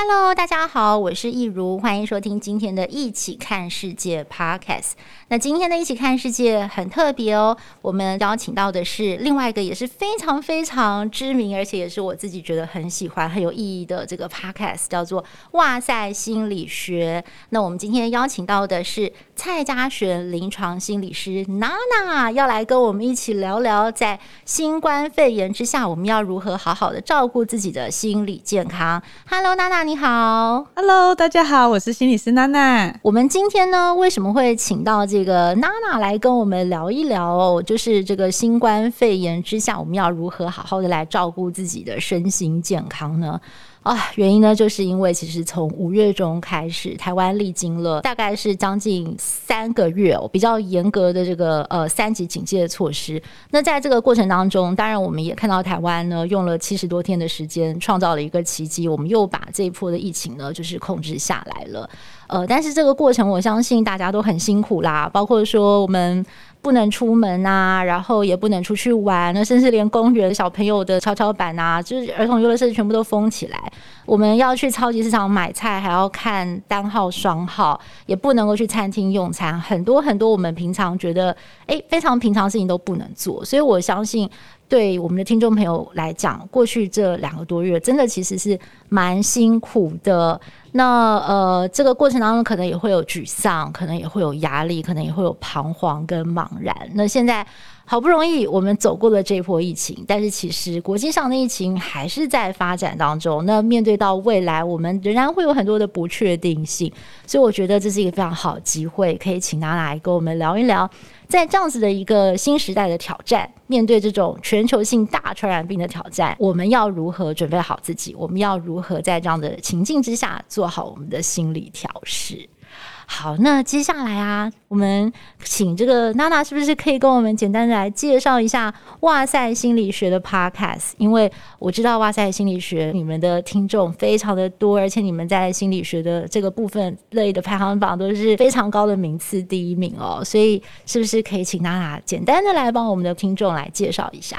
Hello，大家好，我是益如，欢迎收听今天的《一起看世界》Podcast。那今天的《一起看世界》很特别哦，我们邀请到的是另外一个也是非常非常知名，而且也是我自己觉得很喜欢、很有意义的这个 Podcast，叫做《哇塞心理学》。那我们今天邀请到的是蔡佳璇临床心理师娜娜，要来跟我们一起聊聊，在新冠肺炎之下，我们要如何好好的照顾自己的心理健康。Hello，娜娜。你好，Hello，大家好，我是心理师娜娜。我们今天呢，为什么会请到这个娜娜来跟我们聊一聊哦？就是这个新冠肺炎之下，我们要如何好好的来照顾自己的身心健康呢？啊，原因呢，就是因为其实从五月中开始，台湾历经了大概是将近三个月哦，比较严格的这个呃三级警戒的措施。那在这个过程当中，当然我们也看到台湾呢用了七十多天的时间，创造了一个奇迹，我们又把这一波的疫情呢就是控制下来了。呃，但是这个过程，我相信大家都很辛苦啦，包括说我们。不能出门啊，然后也不能出去玩，那甚至连公园小朋友的跷跷板啊，就是儿童游乐设施全部都封起来。我们要去超级市场买菜，还要看单号双号，也不能够去餐厅用餐，很多很多我们平常觉得诶非常平常事情都不能做。所以我相信。对我们的听众朋友来讲，过去这两个多月，真的其实是蛮辛苦的。那呃，这个过程当中，可能也会有沮丧，可能也会有压力，可能也会有彷徨跟茫然。那现在好不容易我们走过了这波疫情，但是其实国际上的疫情还是在发展当中。那面对到未来，我们仍然会有很多的不确定性。所以我觉得这是一个非常好的机会，可以请娜娜来跟我们聊一聊。在这样子的一个新时代的挑战，面对这种全球性大传染病的挑战，我们要如何准备好自己？我们要如何在这样的情境之下做好我们的心理调试？好，那接下来啊，我们请这个娜娜是不是可以跟我们简单的来介绍一下哇塞心理学的 Podcast？因为我知道哇塞心理学你们的听众非常的多，而且你们在心理学的这个部分类的排行榜都是非常高的名次，第一名哦。所以是不是可以请娜娜简单的来帮我们的听众来介绍一下？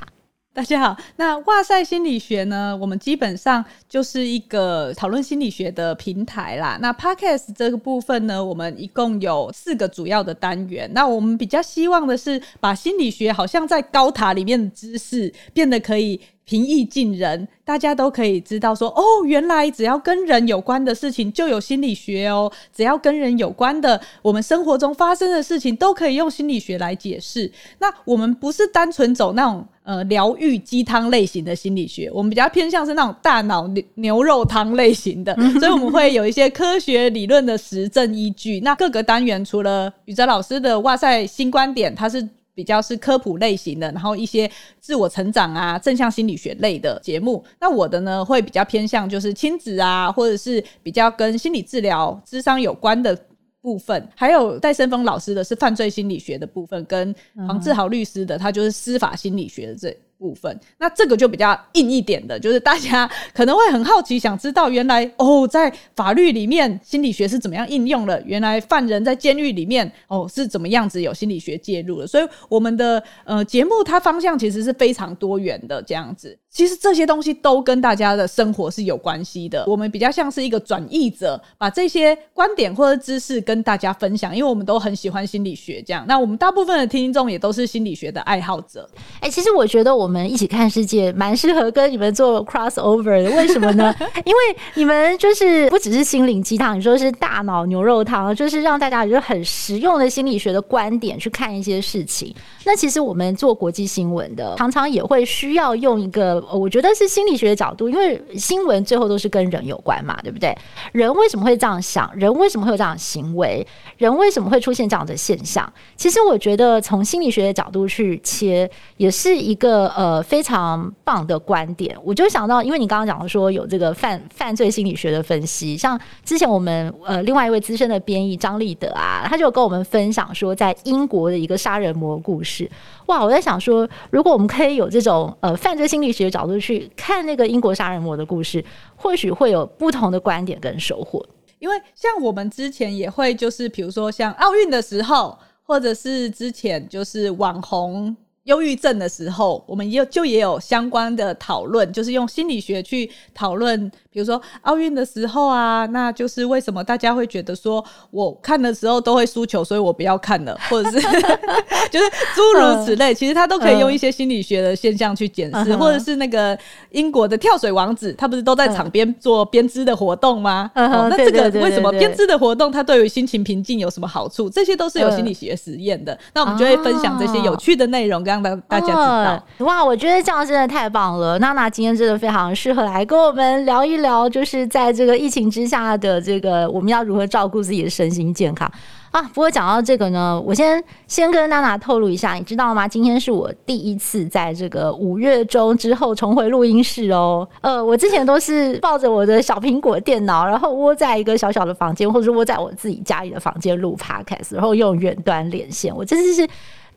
大家好，那哇塞心理学呢，我们基本上就是一个讨论心理学的平台啦。那 Podcast 这个部分呢，我们一共有四个主要的单元。那我们比较希望的是，把心理学好像在高塔里面的知识，变得可以。平易近人，大家都可以知道说哦，原来只要跟人有关的事情就有心理学哦，只要跟人有关的，我们生活中发生的事情都可以用心理学来解释。那我们不是单纯走那种呃疗愈鸡汤类型的心理学，我们比较偏向是那种大脑牛牛肉汤类型的，所以我们会有一些科学理论的实证依据。那各个单元除了宇哲老师的哇塞新观点，他是。比较是科普类型的，然后一些自我成长啊、正向心理学类的节目。那我的呢，会比较偏向就是亲子啊，或者是比较跟心理治疗、智商有关的部分。还有戴森峰老师的是犯罪心理学的部分，跟黄志豪律师的他就是司法心理学的这。部分，那这个就比较硬一点的，就是大家 可能会很好奇，想知道原来哦，在法律里面心理学是怎么样应用的？原来犯人在监狱里面哦是怎么样子有心理学介入的？所以我们的呃节目它方向其实是非常多元的，这样子。其实这些东西都跟大家的生活是有关系的。我们比较像是一个转译者，把这些观点或者知识跟大家分享，因为我们都很喜欢心理学。这样，那我们大部分的听众也都是心理学的爱好者。哎、其实我觉得我们一起看世界蛮适合跟你们做 crossover 的。为什么呢？因为你们就是不只是心灵鸡汤，你说是大脑牛肉汤，就是让大家有很实用的心理学的观点去看一些事情。那其实我们做国际新闻的，常常也会需要用一个。我觉得是心理学的角度，因为新闻最后都是跟人有关嘛，对不对？人为什么会这样想？人为什么会有这样的行为？人为什么会出现这样的现象？其实我觉得从心理学的角度去切，也是一个呃非常棒的观点。我就想到，因为你刚刚讲的说有这个犯犯罪心理学的分析，像之前我们呃另外一位资深的编译张立德啊，他就跟我们分享说，在英国的一个杀人魔故事。哇，我在想说，如果我们可以有这种呃犯罪心理学角度去看那个英国杀人魔的故事，或许会有不同的观点跟收获。因为像我们之前也会，就是比如说像奥运的时候，或者是之前就是网红忧郁症的时候，我们也就也有相关的讨论，就是用心理学去讨论。比如说奥运的时候啊，那就是为什么大家会觉得说我看的时候都会输球，所以我不要看了，或者是 就是诸如此类，其实他都可以用一些心理学的现象去检视，或者是那个英国的跳水王子，他不是都在场边做编织的活动吗？那这个为什么编织的活动它对于心情平静有什么好处？这些都是有心理学实验的。那我们就会分享这些有趣的内容，让大大家知道。哇，我觉得这样真的太棒了！娜娜今天真的非常适合来跟我们聊一聊，就是在这个疫情之下的这个，我们要如何照顾自己的身心健康啊？不过讲到这个呢，我先先跟娜娜透露一下，你知道吗？今天是我第一次在这个五月中之后重回录音室哦。呃，我之前都是抱着我的小苹果电脑，然后窝在一个小小的房间，或者是窝在我自己家里的房间录 Podcast，然后用远端连线。我真的是。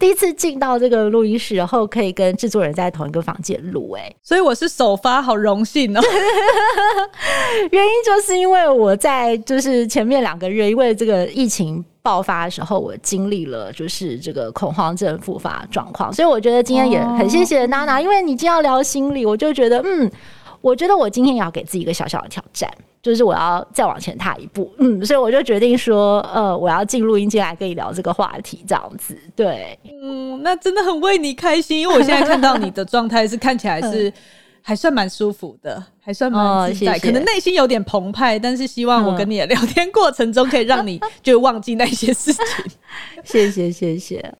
第一次进到这个录音室，然后可以跟制作人在同一个房间录，哎，所以我是首发，好荣幸哦。原因就是因为我在就是前面两个月，因为这个疫情爆发的时候，我经历了就是这个恐慌症复发状况，所以我觉得今天也很谢谢娜娜，因为你今天要聊心理，我就觉得嗯，我觉得我今天也要给自己一个小小的挑战。就是我要再往前踏一步，嗯，所以我就决定说，呃，我要进录音间来跟你聊这个话题，这样子，对，嗯，那真的很为你开心，因为我现在看到你的 状态是看起来是还算蛮舒服的，还算蛮自在，可能内心有点澎湃，但是希望我跟你的聊天过程中可以让你就忘记那些事情，谢谢，谢谢。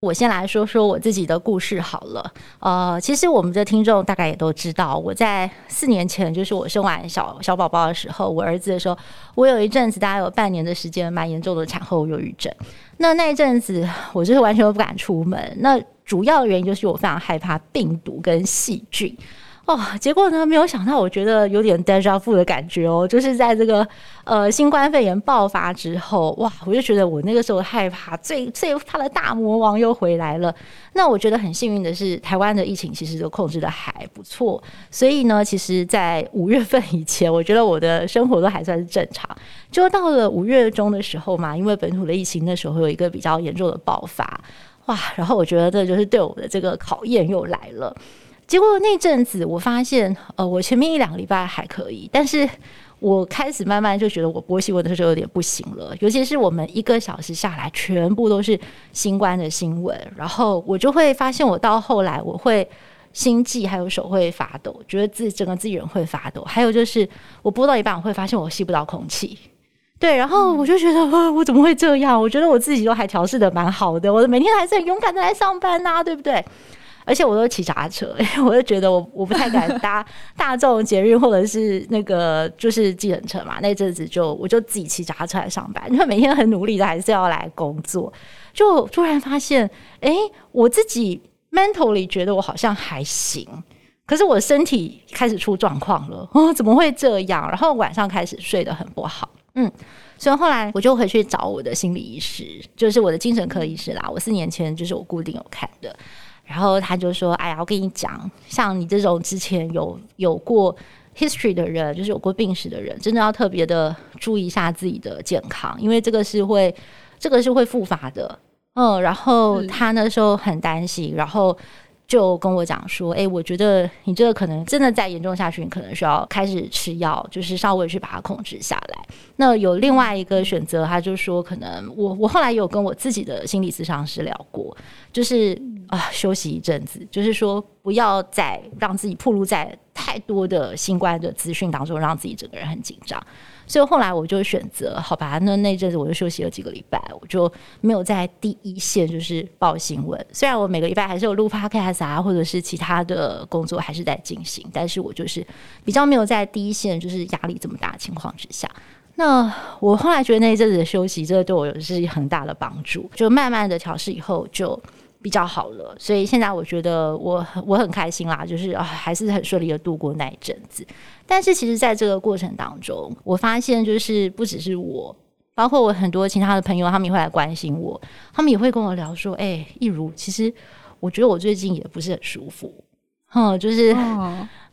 我先来说说我自己的故事好了。呃，其实我们的听众大概也都知道，我在四年前，就是我生完小小宝宝的时候，我儿子的时候，我有一阵子大概有半年的时间，蛮严重的产后忧郁症。那那一阵子，我就是完全都不敢出门。那主要的原因就是我非常害怕病毒跟细菌。哦，结果呢，没有想到，我觉得有点 déjà vu 的感觉哦，就是在这个呃新冠肺炎爆发之后，哇，我就觉得我那个时候害怕最最怕的大魔王又回来了。那我觉得很幸运的是，台湾的疫情其实都控制得还不错，所以呢，其实，在五月份以前，我觉得我的生活都还算是正常。就到了五月中的时候嘛，因为本土的疫情那时候有一个比较严重的爆发，哇，然后我觉得这就是对我的这个考验又来了。结果那阵子，我发现，呃，我前面一两个礼拜还可以，但是我开始慢慢就觉得我播新闻的时候有点不行了，尤其是我们一个小时下来全部都是新冠的新闻，然后我就会发现，我到后来我会心悸，还有手会发抖，觉得自己整个自己人会发抖，还有就是我播到一半，我会发现我吸不到空气，对，然后我就觉得，哇，我怎么会这样？我觉得我自己都还调试的蛮好的，我每天还是很勇敢的来上班呐、啊，对不对？而且我都骑脚踏车，我就觉得我我不太敢 搭大众捷运或者是那个就是计程车嘛。那阵子就我就自己骑脚踏车来上班，因为每天很努力的还是要来工作。就突然发现，哎、欸，我自己 mentally 觉得我好像还行，可是我身体开始出状况了。哦，怎么会这样？然后晚上开始睡得很不好。嗯，所以后来我就回去找我的心理医师，就是我的精神科医师啦。我四年前就是我固定有看的。然后他就说：“哎呀，我跟你讲，像你这种之前有有过 history 的人，就是有过病史的人，真的要特别的注意一下自己的健康，因为这个是会，这个是会复发的。嗯，然后他那时候很担心，然后。”就跟我讲说，哎、欸，我觉得你这个可能真的再严重下去，你可能需要开始吃药，就是稍微去把它控制下来。那有另外一个选择，他就说，可能我我后来有跟我自己的心理咨商师聊过，就是啊，休息一阵子，就是说不要再让自己暴露在太多的新冠的资讯当中，让自己整个人很紧张。所以后来我就选择，好吧，那那阵子我就休息了几个礼拜，我就没有在第一线就是报新闻。虽然我每个礼拜还是有录 podcast 啊，或者是其他的工作还是在进行，但是我就是比较没有在第一线，就是压力这么大的情况之下。那我后来觉得那一阵子的休息，这个对我有是很大的帮助，就慢慢的调试以后就。比较好了，所以现在我觉得我我很开心啦，就是啊还是很顺利的度过那一阵子。但是其实在这个过程当中，我发现就是不只是我，包括我很多其他的朋友，他们也会来关心我，他们也会跟我聊说：“哎，一如，其实我觉得我最近也不是很舒服，哼，就是。”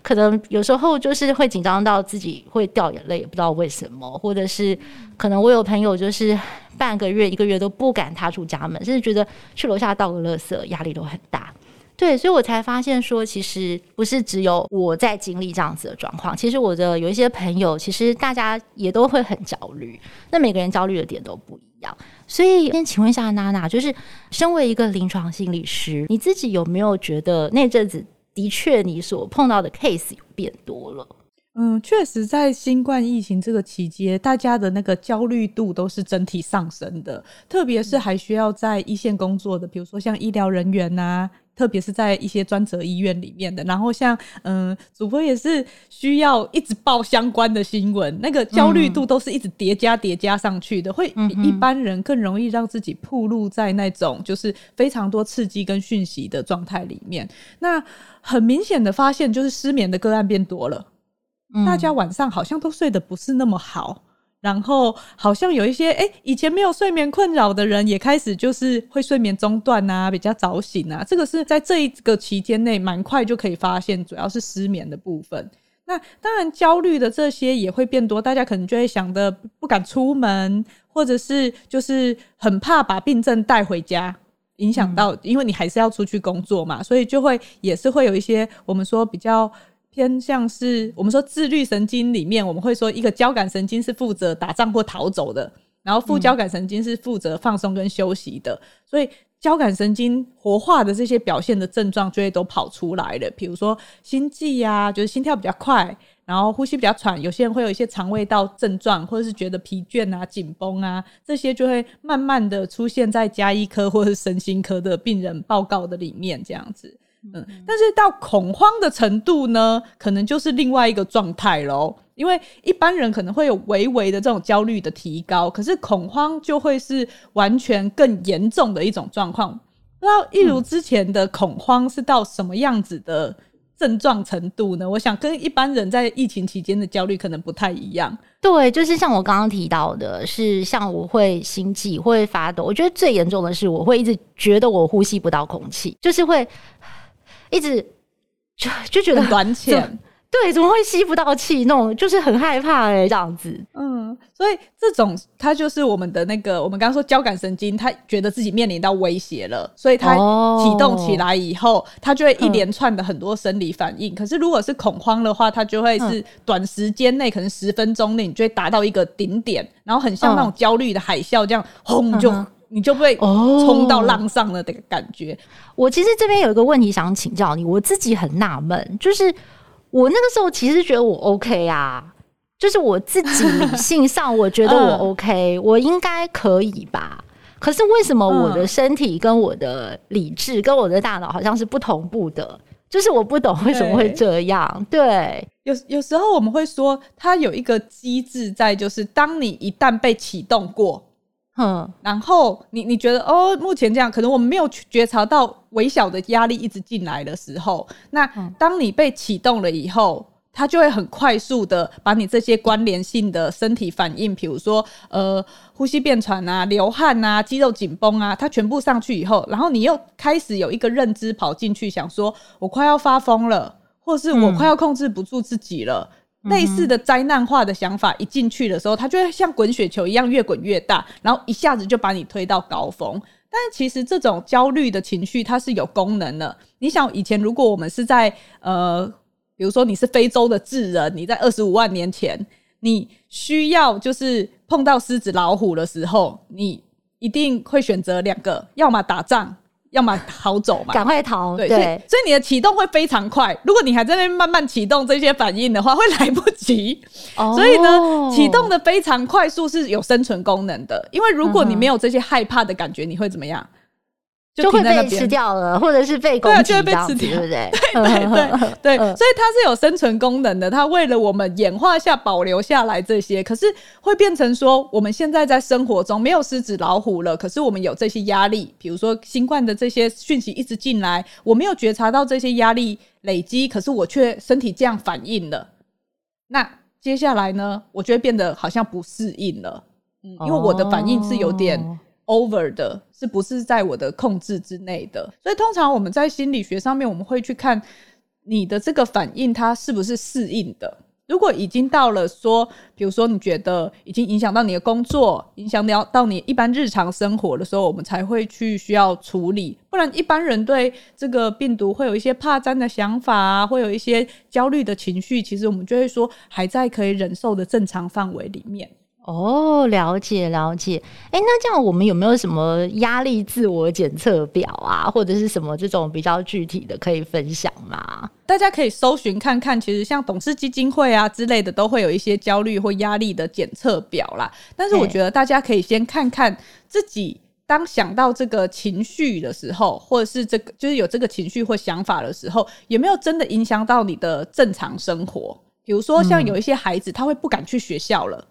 可能有时候就是会紧张到自己会掉眼泪，也不知道为什么，或者是可能我有朋友就是半个月、一个月都不敢踏出家门，甚至觉得去楼下倒个垃圾压力都很大。对，所以我才发现说，其实不是只有我在经历这样子的状况，其实我的有一些朋友，其实大家也都会很焦虑。那每个人焦虑的点都不一样，所以先请问一下娜娜，就是身为一个临床心理师，你自己有没有觉得那阵子？的确，你所碰到的 case 有变多了。嗯，确实，在新冠疫情这个期间，大家的那个焦虑度都是整体上升的。特别是还需要在一线工作的，比如说像医疗人员呐、啊，特别是在一些专责医院里面的。然后像嗯，主播也是需要一直报相关的新闻，那个焦虑度都是一直叠加叠加上去的，会比一般人更容易让自己暴露在那种就是非常多刺激跟讯息的状态里面。那很明显的发现，就是失眠的个案变多了。嗯、大家晚上好像都睡得不是那么好，然后好像有一些诶、欸，以前没有睡眠困扰的人，也开始就是会睡眠中断啊，比较早醒啊。这个是在这一个期间内蛮快就可以发现，主要是失眠的部分。那当然焦虑的这些也会变多，大家可能就会想的不敢出门，或者是就是很怕把病症带回家。影响到，因为你还是要出去工作嘛，所以就会也是会有一些我们说比较偏向是我们说自律神经里面，我们会说一个交感神经是负责打仗或逃走的，然后副交感神经是负责放松跟休息的，所以交感神经活化的这些表现的症状就会都跑出来了，比如说心悸呀，就是心跳比较快。然后呼吸比较喘，有些人会有一些肠胃道症状，或者是觉得疲倦啊、紧绷啊，这些就会慢慢的出现在家医科或是身心科的病人报告的里面，这样子。嗯，但是到恐慌的程度呢，可能就是另外一个状态喽。因为一般人可能会有微微的这种焦虑的提高，可是恐慌就会是完全更严重的一种状况。不知道一如之前的恐慌是到什么样子的？症状程度呢？我想跟一般人在疫情期间的焦虑可能不太一样。对，就是像我刚刚提到的，是像我会心悸，会发抖。我觉得最严重的是，我会一直觉得我呼吸不到空气，就是会一直就就觉得很短浅。对，怎么会吸不到气？那种就是很害怕哎、欸，这样子。嗯，所以这种它就是我们的那个，我们刚刚说交感神经，它觉得自己面临到威胁了，所以它启动起来以后，哦、它就会一连串的很多生理反应。嗯、可是如果是恐慌的话，它就会是短时间内，可能十分钟内，你就会达到一个顶点，然后很像那种焦虑的海啸这样，轰就、嗯、你就被冲到浪上了的感觉。我其实这边有一个问题想请教你，我自己很纳闷，就是。我那个时候其实觉得我 OK 啊，就是我自己理性上我觉得我 OK，我应该可以吧？可是为什么我的身体跟我的理智跟我的大脑好像是不同步的？就是我不懂为什么会这样。对，有有时候我们会说，它有一个机制在，就是当你一旦被启动过。嗯，然后你你觉得哦，目前这样，可能我们没有觉察到微小的压力一直进来的时候，那当你被启动了以后，它就会很快速的把你这些关联性的身体反应，比如说呃呼吸变喘啊、流汗啊、肌肉紧绷啊，它全部上去以后，然后你又开始有一个认知跑进去，想说我快要发疯了，或是我快要控制不住自己了。嗯类似的灾难化的想法一进去的时候，它就会像滚雪球一样越滚越大，然后一下子就把你推到高峰。但是其实这种焦虑的情绪它是有功能的。你想以前如果我们是在呃，比如说你是非洲的智人，你在二十五万年前，你需要就是碰到狮子老虎的时候，你一定会选择两个，要么打仗。要么逃走嘛，赶快逃。对，对，所以，所以你的启动会非常快。如果你还在那边慢慢启动这些反应的话，会来不及。哦、所以呢，启动的非常快速是有生存功能的。因为如果你没有这些害怕的感觉，你会怎么样？就会被吃掉了，或者是被攻击，就会被吃掉，对不对？对 对对对，所以它是有生存功能的。它为了我们演化下保留下来这些，可是会变成说，我们现在在生活中没有狮子老虎了，可是我们有这些压力，比如说新冠的这些讯息一直进来，我没有觉察到这些压力累积，可是我却身体这样反应了。那接下来呢，我就会变得好像不适应了，嗯，因为我的反应是有点。over 的是不是在我的控制之内的？所以通常我们在心理学上面，我们会去看你的这个反应，它是不是适应的。如果已经到了说，比如说你觉得已经影响到你的工作，影响到到你一般日常生活的时候，我们才会去需要处理。不然一般人对这个病毒会有一些怕沾的想法啊，会有一些焦虑的情绪，其实我们就会说还在可以忍受的正常范围里面。哦，了解了解。哎，那这样我们有没有什么压力自我检测表啊，或者是什么这种比较具体的可以分享吗？大家可以搜寻看看，其实像董事基金会啊之类的，都会有一些焦虑或压力的检测表啦。但是我觉得大家可以先看看自己，当想到这个情绪的时候，或者是这个就是有这个情绪或想法的时候，有没有真的影响到你的正常生活？比如说，像有一些孩子，他会不敢去学校了。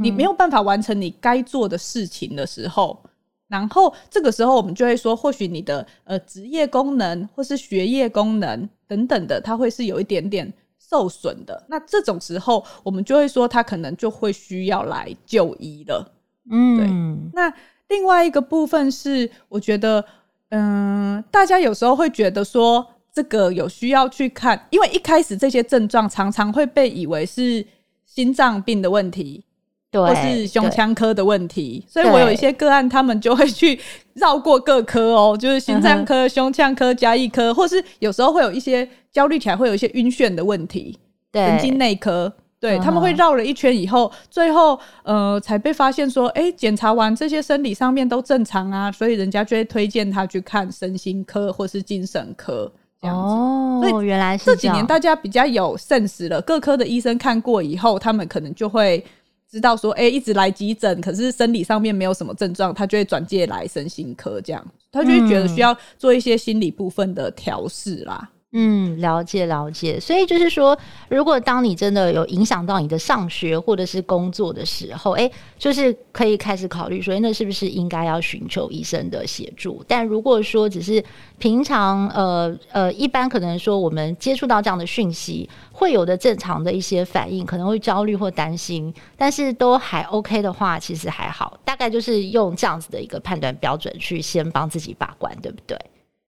你没有办法完成你该做的事情的时候，然后这个时候我们就会说，或许你的呃职业功能或是学业功能等等的，它会是有一点点受损的。那这种时候，我们就会说，他可能就会需要来就医了。嗯，对。那另外一个部分是，我觉得，嗯、呃，大家有时候会觉得说，这个有需要去看，因为一开始这些症状常常会被以为是心脏病的问题。或是胸腔科的问题，所以我有一些个案，他们就会去绕过各科哦，就是心脏科、胸腔科、加医科，或是有时候会有一些焦虑起来会有一些晕眩的问题，神经内科，对，他们会绕了一圈以后，最后呃才被发现说，哎，检查完这些生理上面都正常啊，所以人家就会推荐他去看身心科或是精神科这样子。哦，所以原来是这几年大家比较有 sense 了，各科的医生看过以后，他们可能就会。知道说，哎、欸，一直来急诊，可是生理上面没有什么症状，他就会转介来身心科，这样，他就会觉得需要做一些心理部分的调试啦。嗯，了解了解，所以就是说，如果当你真的有影响到你的上学或者是工作的时候，哎，就是可以开始考虑说，那是不是应该要寻求医生的协助？但如果说只是平常，呃呃，一般可能说我们接触到这样的讯息，会有的正常的一些反应，可能会焦虑或担心，但是都还 OK 的话，其实还好，大概就是用这样子的一个判断标准去先帮自己把关，对不对？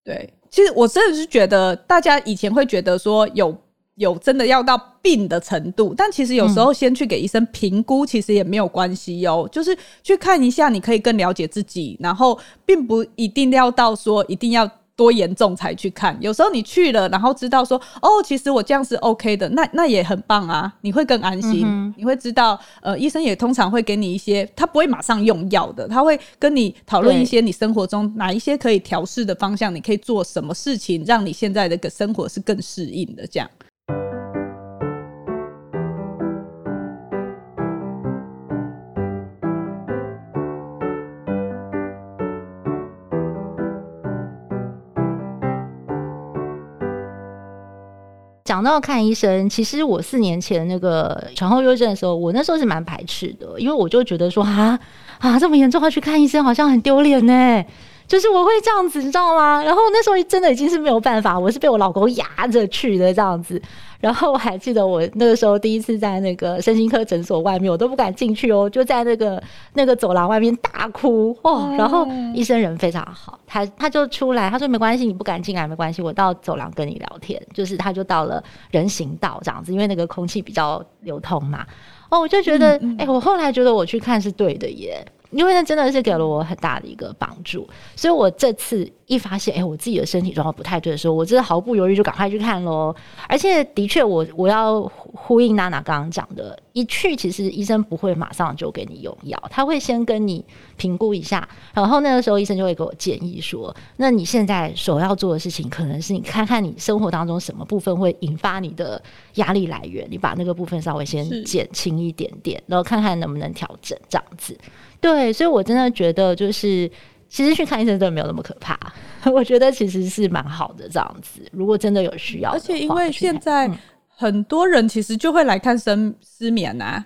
对。其实我真的是觉得，大家以前会觉得说有有真的要到病的程度，但其实有时候先去给医生评估，其实也没有关系哦。就是去看一下，你可以更了解自己，然后并不一定要到说一定要。多严重才去看？有时候你去了，然后知道说，哦，其实我这样是 OK 的，那那也很棒啊，你会更安心，嗯、你会知道，呃，医生也通常会给你一些，他不会马上用药的，他会跟你讨论一些你生活中哪一些可以调试的方向，你可以做什么事情，让你现在的个生活是更适应的这样。讲到看医生，其实我四年前那个产后忧郁症的时候，我那时候是蛮排斥的，因为我就觉得说啊啊这么严重，要去看医生好像很丢脸呢。就是我会这样子，你知道吗？然后那时候真的已经是没有办法，我是被我老公压着去的这样子。然后我还记得我那个时候第一次在那个身心科诊所外面，我都不敢进去哦，就在那个那个走廊外面大哭哦。然后医生人非常好，他他就出来，他说没关系，你不敢进来没关系，我到走廊跟你聊天。就是他就到了人行道这样子，因为那个空气比较流通嘛。哦，我就觉得，哎、嗯嗯欸，我后来觉得我去看是对的耶。因为那真的是给了我很大的一个帮助，所以我这次一发现，哎、我自己的身体状况不太对的时候，我真的毫不犹豫就赶快去看喽。而且，的确，我我要呼应娜娜刚刚讲的，一去，其实医生不会马上就给你用药，他会先跟你评估一下，然后那个时候医生就会给我建议说，那你现在首要做的事情，可能是你看看你生活当中什么部分会引发你的压力来源，你把那个部分稍微先减轻一点点，然后看看能不能调整这样子。对，所以我真的觉得就是，其实去看医生真的没有那么可怕，我觉得其实是蛮好的这样子。如果真的有需要，而且因为现在。很多人其实就会来看失失眠啊，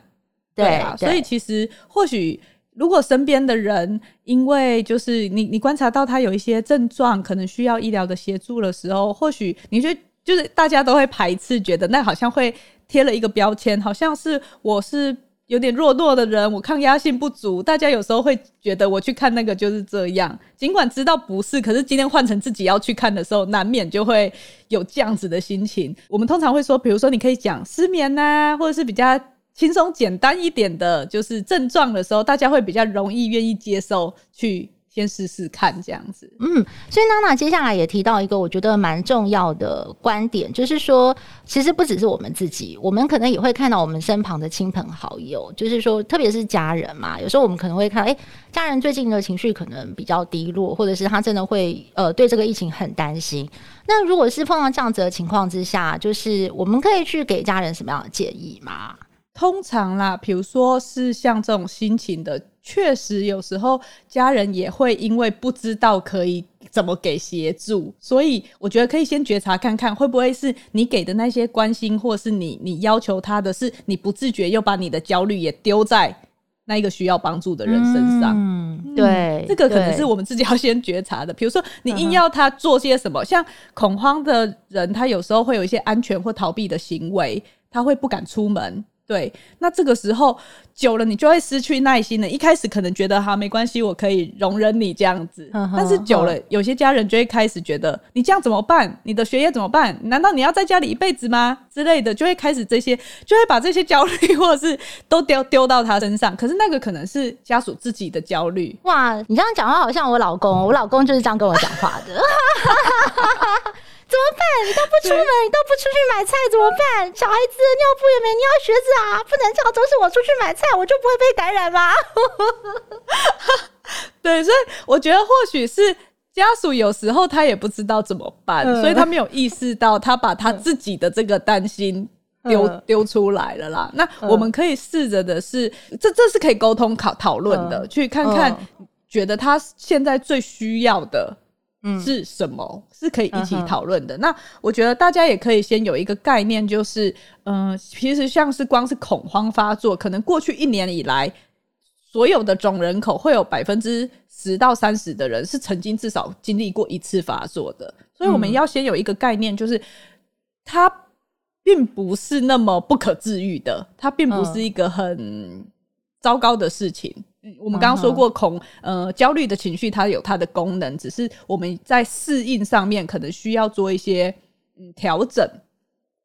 对啊，对，所以其实或许如果身边的人因为就是你你观察到他有一些症状，可能需要医疗的协助的时候，或许你就就是大家都会排斥，觉得那好像会贴了一个标签，好像是我是。有点弱弱的人，我抗压性不足，大家有时候会觉得我去看那个就是这样。尽管知道不是，可是今天换成自己要去看的时候，难免就会有这样子的心情。我们通常会说，比如说你可以讲失眠呐，或者是比较轻松简单一点的，就是症状的时候，大家会比较容易愿意接受去。先试试看这样子，嗯，所以娜娜接下来也提到一个我觉得蛮重要的观点，就是说，其实不只是我们自己，我们可能也会看到我们身旁的亲朋好友，就是说，特别是家人嘛，有时候我们可能会看，哎、欸，家人最近的情绪可能比较低落，或者是他真的会呃对这个疫情很担心。那如果是碰到这样子的情况之下，就是我们可以去给家人什么样的建议吗？通常啦，比如说是像这种心情的。确实，有时候家人也会因为不知道可以怎么给协助，所以我觉得可以先觉察看看，会不会是你给的那些关心，或是你你要求他的是你不自觉又把你的焦虑也丢在那一个需要帮助的人身上。嗯，对，这个可能是我们自己要先觉察的。比如说，你硬要他做些什么，像恐慌的人，他有时候会有一些安全或逃避的行为，他会不敢出门。对，那这个时候久了，你就会失去耐心了。一开始可能觉得哈没关系，我可以容忍你这样子，但是久了，有些家人就会开始觉得你这样怎么办？你的学业怎么办？难道你要在家里一辈子吗？之类的，就会开始这些，就会把这些焦虑 或者是都丢丢到他身上。可是那个可能是家属自己的焦虑。哇，你这样讲话好像我老公，我老公就是这样跟我讲话的。怎么办？你都不出门，你都不出去买菜，怎么办？小孩子的尿布也没，你要学子啊，不能这样，都是我出去买菜，我就不会被感染吗？对，所以我觉得或许是家属有时候他也不知道怎么办，嗯、所以他没有意识到他把他自己的这个担心丢丢、嗯、出来了啦。那我们可以试着的是，这这是可以沟通讨讨论的、嗯，去看看觉得他现在最需要的。是什么、嗯、是可以一起讨论的、嗯？那我觉得大家也可以先有一个概念，就是，嗯、呃，其实像是光是恐慌发作，可能过去一年以来，所有的总人口会有百分之十到三十的人是曾经至少经历过一次发作的。所以我们要先有一个概念，就是它并不是那么不可治愈的，它并不是一个很糟糕的事情。我们刚刚说过恐，恐呃焦虑的情绪，它有它的功能，只是我们在适应上面可能需要做一些嗯调整。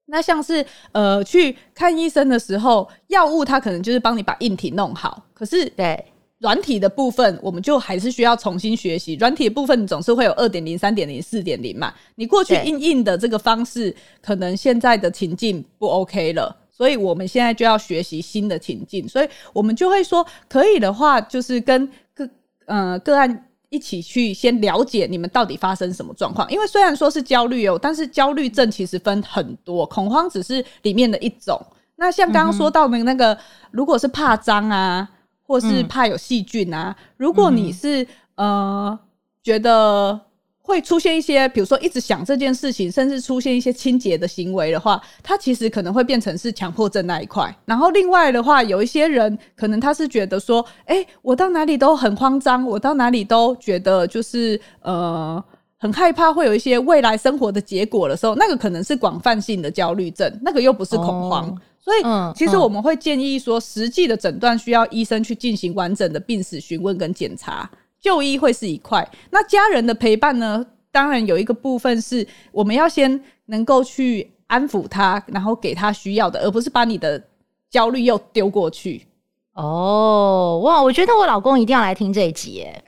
那像是呃去看医生的时候，药物它可能就是帮你把硬体弄好，可是对软体的部分，我们就还是需要重新学习。软体的部分总是会有二点零、三点零、四点零嘛，你过去硬硬的这个方式，可能现在的情境不 OK 了。所以我们现在就要学习新的情境，所以我们就会说，可以的话，就是跟个呃个案一起去先了解你们到底发生什么状况。因为虽然说是焦虑哦，但是焦虑症其实分很多，恐慌只是里面的一种。那像刚刚说到的那个，嗯、如果是怕脏啊，或是怕有细菌啊，嗯、如果你是呃觉得。会出现一些，比如说一直想这件事情，甚至出现一些清洁的行为的话，它其实可能会变成是强迫症那一块。然后另外的话，有一些人可能他是觉得说，哎，我到哪里都很慌张，我到哪里都觉得就是呃很害怕，会有一些未来生活的结果的时候，那个可能是广泛性的焦虑症，那个又不是恐慌。哦、所以其实我们会建议说，实际的诊断需要医生去进行完整的病史询问跟检查。就医会是一块，那家人的陪伴呢？当然有一个部分是我们要先能够去安抚他，然后给他需要的，而不是把你的焦虑又丢过去。哦，哇！我觉得我老公一定要来听这一集耶。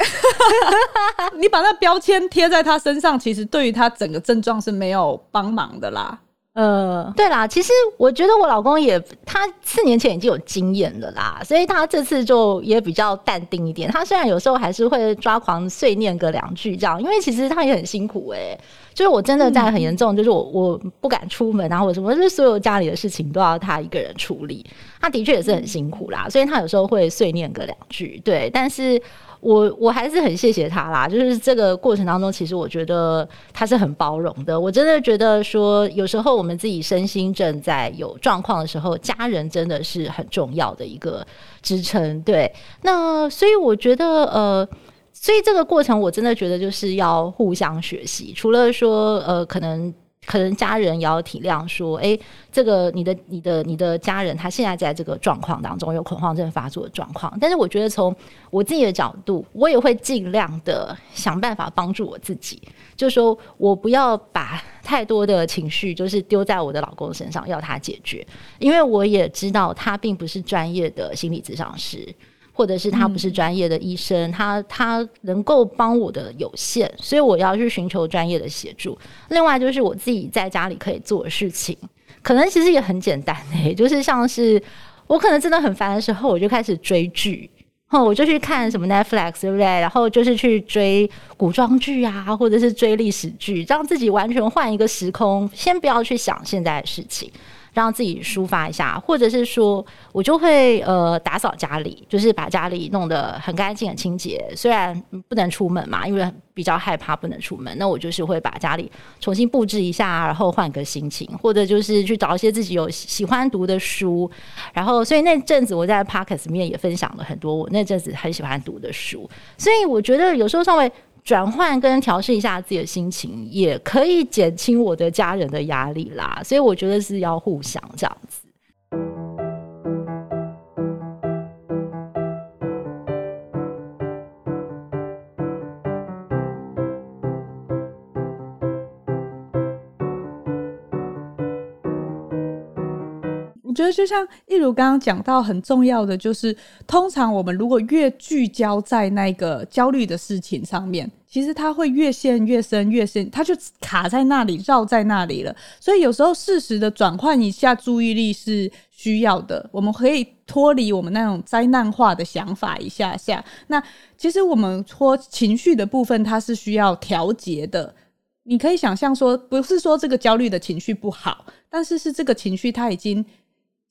你把那标签贴在他身上，其实对于他整个症状是没有帮忙的啦。呃，对啦，其实我觉得我老公也，他四年前已经有经验了啦，所以他这次就也比较淡定一点。他虽然有时候还是会抓狂碎念个两句这样，因为其实他也很辛苦哎、就是我真的在很严重，就是我我不敢出门，然后我什么，就是所有家里的事情都要他一个人处理。他的确也是很辛苦啦，所以他有时候会碎念个两句，对，但是。我我还是很谢谢他啦，就是这个过程当中，其实我觉得他是很包容的。我真的觉得说，有时候我们自己身心正在有状况的时候，家人真的是很重要的一个支撑。对，那所以我觉得，呃，所以这个过程我真的觉得就是要互相学习。除了说，呃，可能。可能家人也要体谅，说，哎，这个你的、你的、你的家人，他现在在这个状况当中有恐慌症发作的状况。但是，我觉得从我自己的角度，我也会尽量的想办法帮助我自己，就是说我不要把太多的情绪就是丢在我的老公身上，要他解决，因为我也知道他并不是专业的心理咨商师。或者是他不是专业的医生，嗯、他他能够帮我的有限，所以我要去寻求专业的协助。另外就是我自己在家里可以做的事情，可能其实也很简单诶、欸，就是像是我可能真的很烦的时候，我就开始追剧，哦，我就去看什么 Netflix，对不对？然后就是去追古装剧啊，或者是追历史剧，让自己完全换一个时空，先不要去想现在的事情。让自己抒发一下，或者是说我就会呃打扫家里，就是把家里弄得很干净、很清洁。虽然不能出门嘛，因为比较害怕不能出门，那我就是会把家里重新布置一下，然后换个心情，或者就是去找一些自己有喜欢读的书。然后，所以那阵子我在 Podcast 面也分享了很多我那阵子很喜欢读的书。所以我觉得有时候稍微。转换跟调试一下自己的心情，也可以减轻我的家人的压力啦。所以我觉得是要互相这样子。觉得就像一如刚刚讲到，很重要的就是，通常我们如果越聚焦在那个焦虑的事情上面。其实它会越陷越深，越深，它就卡在那里，绕在那里了。所以有时候适时的转换一下注意力是需要的。我们可以脱离我们那种灾难化的想法一下下。那其实我们说情绪的部分，它是需要调节的。你可以想象说，不是说这个焦虑的情绪不好，但是是这个情绪它已经。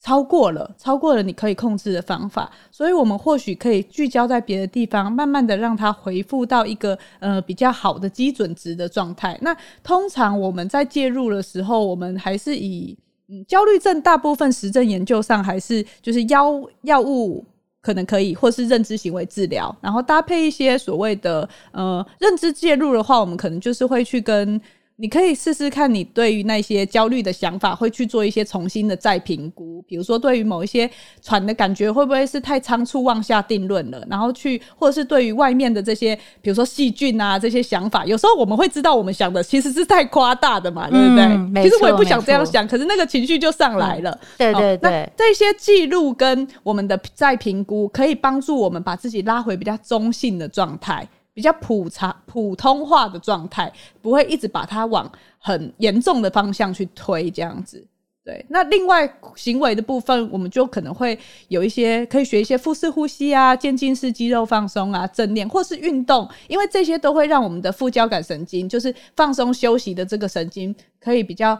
超过了，超过了你可以控制的方法，所以我们或许可以聚焦在别的地方，慢慢的让它恢复到一个呃比较好的基准值的状态。那通常我们在介入的时候，我们还是以嗯焦虑症大部分实证研究上还是就是药药物可能可以，或是认知行为治疗，然后搭配一些所谓的呃认知介入的话，我们可能就是会去跟。你可以试试看，你对于那些焦虑的想法，会去做一些重新的再评估。比如说，对于某一些喘的感觉，会不会是太仓促妄下定论了？然后去，或者是对于外面的这些，比如说细菌啊这些想法，有时候我们会知道，我们想的其实是太夸大的嘛，对不对？嗯，其实我也不想这样想，可是那个情绪就上来了。嗯，对对对，那这些记录跟我们的再评估，可以帮助我们把自己拉回比较中性的状态。比较普常、普通话的状态，不会一直把它往很严重的方向去推，这样子。对，那另外行为的部分，我们就可能会有一些可以学一些腹式呼吸啊、渐进式肌肉放松啊、正念或是运动，因为这些都会让我们的副交感神经，就是放松休息的这个神经，可以比较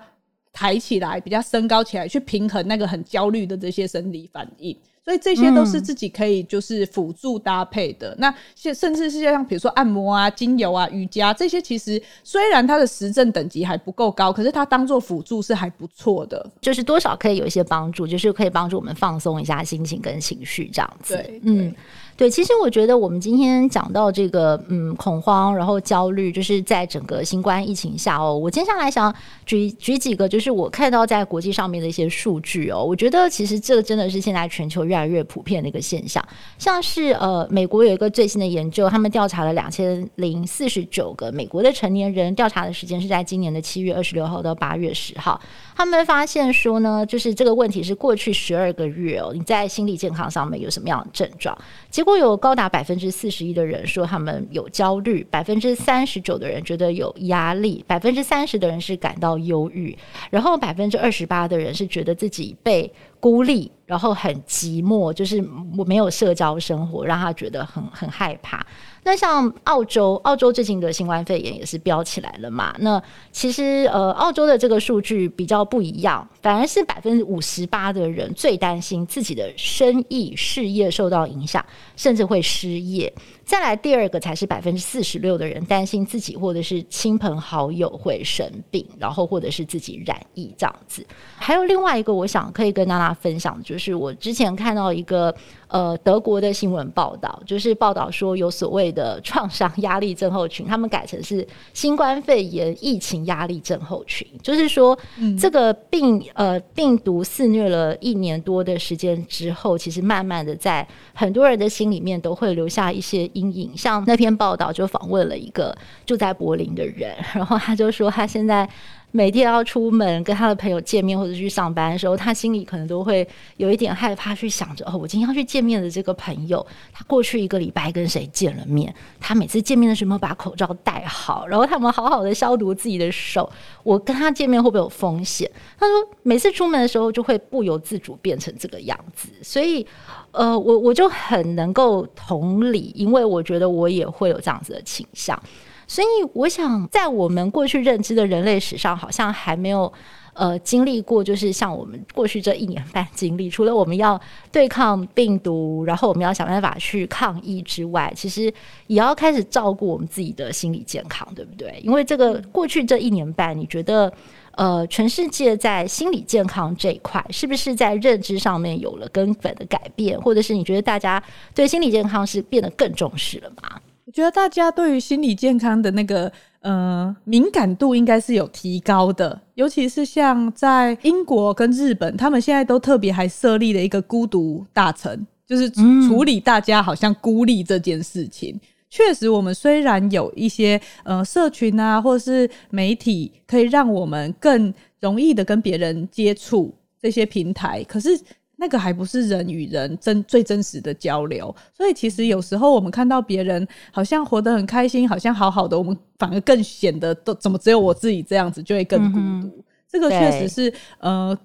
抬起来、比较升高起来，去平衡那个很焦虑的这些生理反应。所以这些都是自己可以就是辅助搭配的。嗯、那现甚至是像比如说按摩啊、精油啊、瑜伽这些，其实虽然它的实证等级还不够高，可是它当做辅助是还不错的，就是多少可以有一些帮助，就是可以帮助我们放松一下心情跟情绪这样子。对，嗯。对，其实我觉得我们今天讲到这个，嗯，恐慌，然后焦虑，就是在整个新冠疫情下哦。我接下来想举举几个，就是我看到在国际上面的一些数据哦。我觉得其实这个真的是现在全球越来越普遍的一个现象。像是呃，美国有一个最新的研究，他们调查了两千零四十九个美国的成年人，调查的时间是在今年的七月二十六号到八月十号。他们发现说呢，就是这个问题是过去十二个月哦，你在心理健康上面有什么样的症状？结果有高达百分之四十一的人说他们有焦虑，百分之三十九的人觉得有压力，百分之三十的人是感到忧郁，然后百分之二十八的人是觉得自己被孤立，然后很寂寞，就是我没有社交生活，让他觉得很很害怕。那像澳洲，澳洲最近的新冠肺炎也是飙起来了嘛？那其实呃，澳洲的这个数据比较不一样，反而是百分之五十八的人最担心自己的生意事业受到影响，甚至会失业。再来第二个才是百分之四十六的人担心自己或者是亲朋好友会生病，然后或者是自己染疫这样子。还有另外一个，我想可以跟娜娜分享，就是我之前看到一个。呃，德国的新闻报道就是报道说有所谓的创伤压力症候群，他们改成是新冠肺炎疫情压力症候群，就是说这个病呃病毒肆虐了一年多的时间之后，其实慢慢的在很多人的心里面都会留下一些阴影。像那篇报道就访问了一个住在柏林的人，然后他就说他现在。每天要出门跟他的朋友见面或者去上班的时候，他心里可能都会有一点害怕，去想着哦，我今天要去见面的这个朋友，他过去一个礼拜跟谁见了面？他每次见面的时候把口罩戴好，然后他们好好的消毒自己的手。我跟他见面会不会有风险？他说每次出门的时候就会不由自主变成这个样子，所以呃，我我就很能够同理，因为我觉得我也会有这样子的倾向。所以，我想在我们过去认知的人类史上，好像还没有呃经历过，就是像我们过去这一年半经历，除了我们要对抗病毒，然后我们要想办法去抗疫之外，其实也要开始照顾我们自己的心理健康，对不对？因为这个过去这一年半，你觉得呃，全世界在心理健康这一块，是不是在认知上面有了根本的改变，或者是你觉得大家对心理健康是变得更重视了吗？我觉得大家对于心理健康的那个呃敏感度应该是有提高的，尤其是像在英国跟日本，他们现在都特别还设立了一个孤独大臣，就是处理大家好像孤立这件事情。确实，我们虽然有一些呃社群啊，或是媒体，可以让我们更容易的跟别人接触这些平台，可是。那个还不是人与人真最真实的交流，所以其实有时候我们看到别人好像活得很开心，好像好好的，我们反而更显得都怎么只有我自己这样子，就会更孤独。嗯、这个确实是呃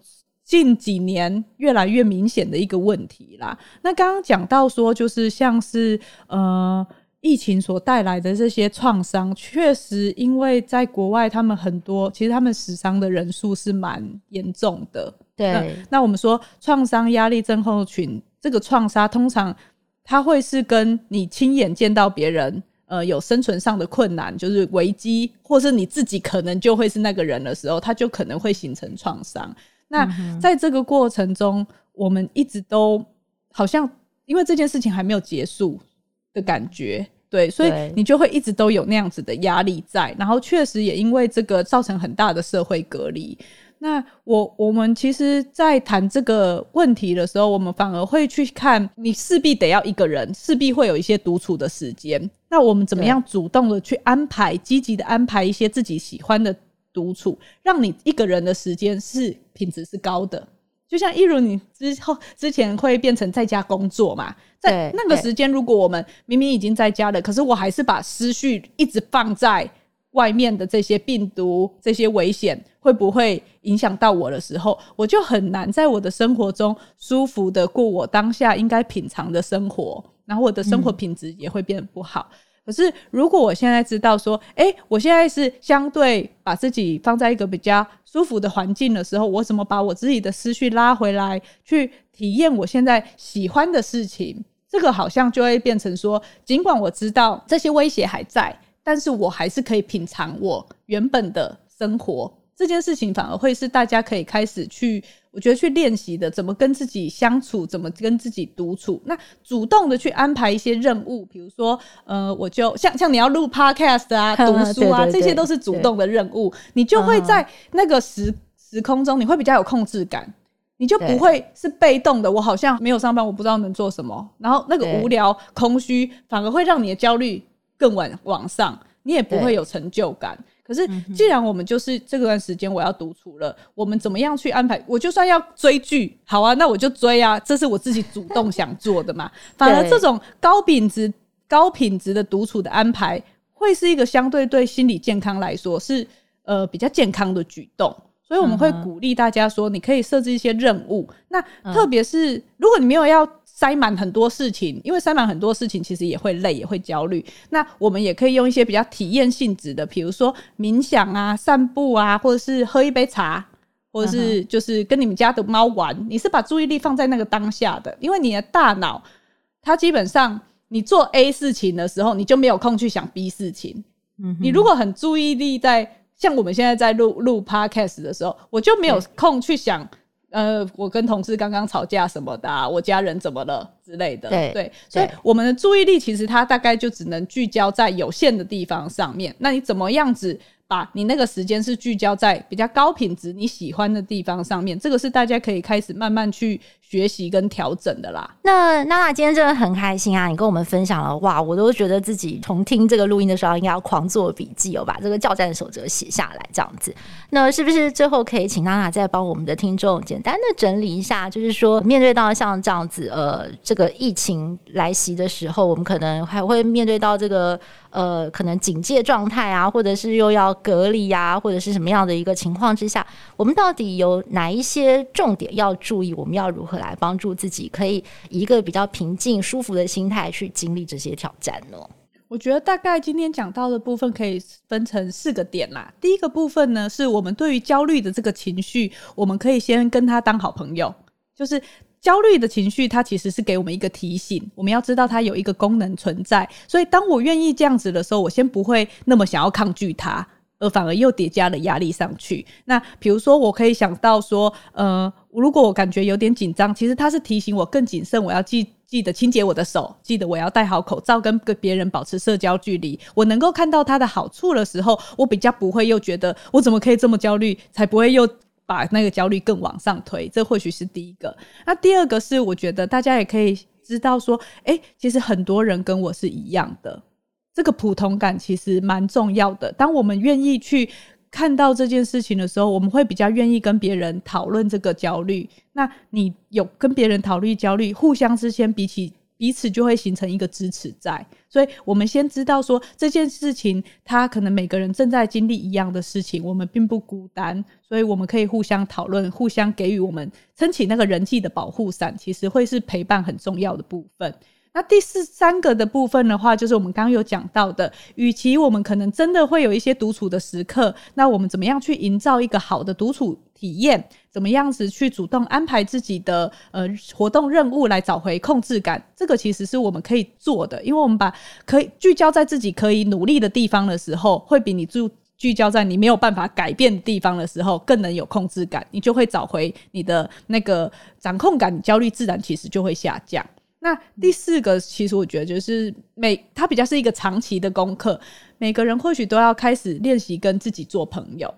近几年越来越明显的一个问题啦。那刚刚讲到说，就是像是呃疫情所带来的这些创伤，确实因为在国外，他们很多其实他们死伤的人数是蛮严重的。对，那，那我们说创伤压力症候群，这个创伤通常它会是跟你亲眼见到别人呃有生存上的困难，就是危机，或是你自己可能就会是那个人的时候，它就可能会形成创伤。那在这个过程中，我们一直都好像因为这件事情还没有结束的感觉，对，所以你就会一直都有那样子的压力在，然后确实也因为这个造成很大的社会隔离。那我我们其实，在谈这个问题的时候，我们反而会去看，你势必得要一个人，势必会有一些独处的时间。那我们怎么样主动的去安排，积极的安排一些自己喜欢的独处，让你一个人的时间是品质是高的。就像一如你之后之前会变成在家工作嘛，在那个时间，如果我们明明已经在家了，可是我还是把思绪一直放在。外面的这些病毒、这些危险会不会影响到我的时候，我就很难在我的生活中舒服的过我当下应该品尝的生活，然后我的生活品质也会变得不好。可是如果我现在知道说，诶，我现在是相对把自己放在一个比较舒服的环境的时候，我怎么把我自己的思绪拉回来，去体验我现在喜欢的事情？这个好像就会变成说，尽管我知道这些威胁还在。但是我还是可以品尝我原本的生活，这件事情反而会是大家可以开始去，我觉得去练习的，怎么跟自己相处，怎么跟自己独处。那主动的去安排一些任务，比如说，呃，我就像 像你要录 podcast 啊，读书啊，这些都是主动的任务，你就会在那个时时空中，你会比较有控制感，你就不会是被动的。我好像没有上班，我不知道能做什么，然后那个无聊、空虚，反而会让你的焦虑。更往往上，你也不会有成就感。可可是既然我们就是这段时间我要独处了，我们怎么样去安排？我就算要追剧，好啊，那我就追啊，这是我自己主动想做的嘛。反而这种高品质、高品质的独处的安排，会是一个相对对心理健康来说是呃比较健康的举动。所以我们会鼓励大家说，你可以设置一些任务。那特别是如果你没有要塞满很多事情，因为塞满很多事情其实也会累，也会焦虑。那我们也可以用一些比较体验性质的，比如说冥想啊、散步啊，或者是喝一杯茶，或者是就是跟你们家的猫玩。你是把注意力放在那个当下的，因为你的大脑它基本上你做 A 事情的时候，你就没有空去想 B 事情。嗯，你如果很注意力在。像我们现在在录录 podcast 的时候，我就没有空去想，呃，我跟同事刚刚吵架什么的，啊，我家人怎么了之类的。对，对，所以我们的注意力其实它大概就只能聚焦在有限的地方上面。那你怎么样子？把你那个时间是聚焦在比较高品质你喜欢的地方上面，这个是大家可以开始慢慢去学习跟调整的啦。那娜娜今天真的很开心啊！你跟我们分享了哇，我都觉得自己重听这个录音的时候应该要狂做笔记哦，把这个教战守则写下来这样子。那是不是最后可以请娜娜再帮我们的听众简单的整理一下？就是说，面对到像这样子呃，这个疫情来袭的时候，我们可能还会面对到这个。呃，可能警戒状态啊，或者是又要隔离啊，或者是什么样的一个情况之下，我们到底有哪一些重点要注意？我们要如何来帮助自己，可以以一个比较平静、舒服的心态去经历这些挑战呢？我觉得大概今天讲到的部分可以分成四个点啦。第一个部分呢，是我们对于焦虑的这个情绪，我们可以先跟他当好朋友，就是。焦虑的情绪，它其实是给我们一个提醒，我们要知道它有一个功能存在。所以，当我愿意这样子的时候，我先不会那么想要抗拒它，而反而又叠加了压力上去。那比如说，我可以想到说，呃，如果我感觉有点紧张，其实它是提醒我更谨慎，我要记记得清洁我的手，记得我要戴好口罩，跟跟别人保持社交距离。我能够看到它的好处的时候，我比较不会又觉得我怎么可以这么焦虑，才不会又。把那个焦虑更往上推，这或许是第一个。那第二个是，我觉得大家也可以知道说，诶，其实很多人跟我是一样的，这个普通感其实蛮重要的。当我们愿意去看到这件事情的时候，我们会比较愿意跟别人讨论这个焦虑。那你有跟别人讨论焦虑，互相之间比起。彼此就会形成一个支持在，所以我们先知道说这件事情，他可能每个人正在经历一样的事情，我们并不孤单，所以我们可以互相讨论，互相给予我们撑起那个人际的保护伞，其实会是陪伴很重要的部分。那第四三个的部分的话，就是我们刚刚有讲到的，与其我们可能真的会有一些独处的时刻，那我们怎么样去营造一个好的独处体验？怎么样子去主动安排自己的呃活动任务来找回控制感？这个其实是我们可以做的，因为我们把可以聚焦在自己可以努力的地方的时候，会比你聚聚焦在你没有办法改变的地方的时候更能有控制感，你就会找回你的那个掌控感，焦虑自然其实就会下降。那第四个，其实我觉得就是每它比较是一个长期的功课，每个人或许都要开始练习跟自己做朋友。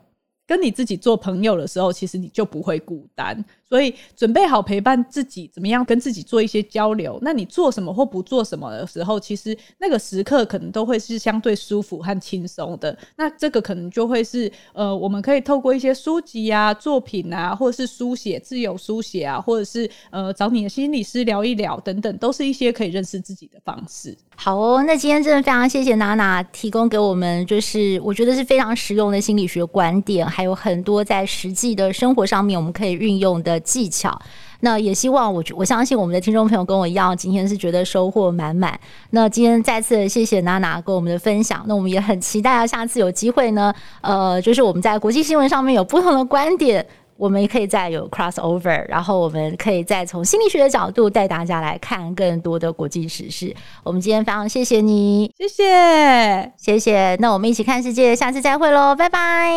跟你自己做朋友的时候，其实你就不会孤单。所以准备好陪伴自己，怎么样跟自己做一些交流？那你做什么或不做什么的时候，其实那个时刻可能都会是相对舒服和轻松的。那这个可能就会是呃，我们可以透过一些书籍啊、作品啊，或者是书写、自由书写啊，或者是呃找你的心理师聊一聊等等，都是一些可以认识自己的方式。好哦，那今天真的非常谢谢娜娜提供给我们，就是我觉得是非常实用的心理学观点，还有很多在实际的生活上面我们可以运用的。技巧，那也希望我我相信我们的听众朋友跟我一样，今天是觉得收获满满。那今天再次谢谢娜娜跟我们的分享，那我们也很期待啊，下次有机会呢，呃，就是我们在国际新闻上面有不同的观点，我们也可以再有 cross over，然后我们可以再从心理学的角度带大家来看更多的国际时事。我们今天非常谢谢你，谢谢，谢谢。那我们一起看世界，下次再会喽，拜拜，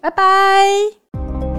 拜拜。